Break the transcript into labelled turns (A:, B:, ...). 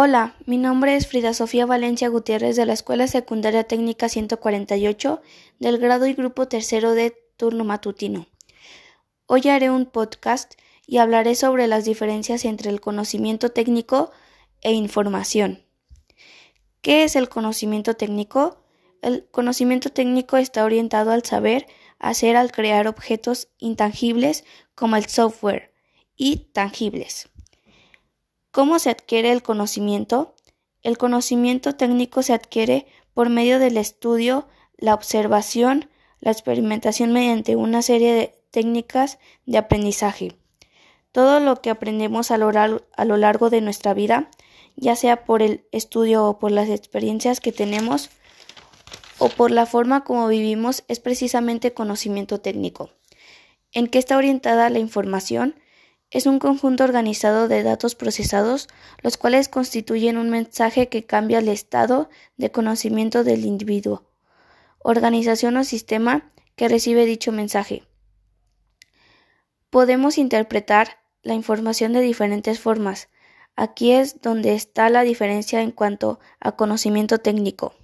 A: Hola, mi nombre es Frida Sofía Valencia Gutiérrez de la Escuela Secundaria Técnica 148 del grado y grupo tercero de turno matutino. Hoy haré un podcast y hablaré sobre las diferencias entre el conocimiento técnico e información. ¿Qué es el conocimiento técnico? El conocimiento técnico está orientado al saber hacer al crear objetos intangibles como el software y tangibles. ¿Cómo se adquiere el conocimiento? El conocimiento técnico se adquiere por medio del estudio, la observación, la experimentación mediante una serie de técnicas de aprendizaje. Todo lo que aprendemos a lo, largo de nuestra vida, ya sea por el estudio o por las experiencias que tenemos o por la forma como vivimos, es precisamente conocimiento técnico. ¿En qué está orientada la información? Es un conjunto organizado de datos procesados, los cuales constituyen un mensaje que cambia el estado de conocimiento del individuo, organización o sistema que recibe dicho mensaje. Podemos interpretar la información de diferentes formas. Aquí es donde está la diferencia en cuanto a conocimiento técnico.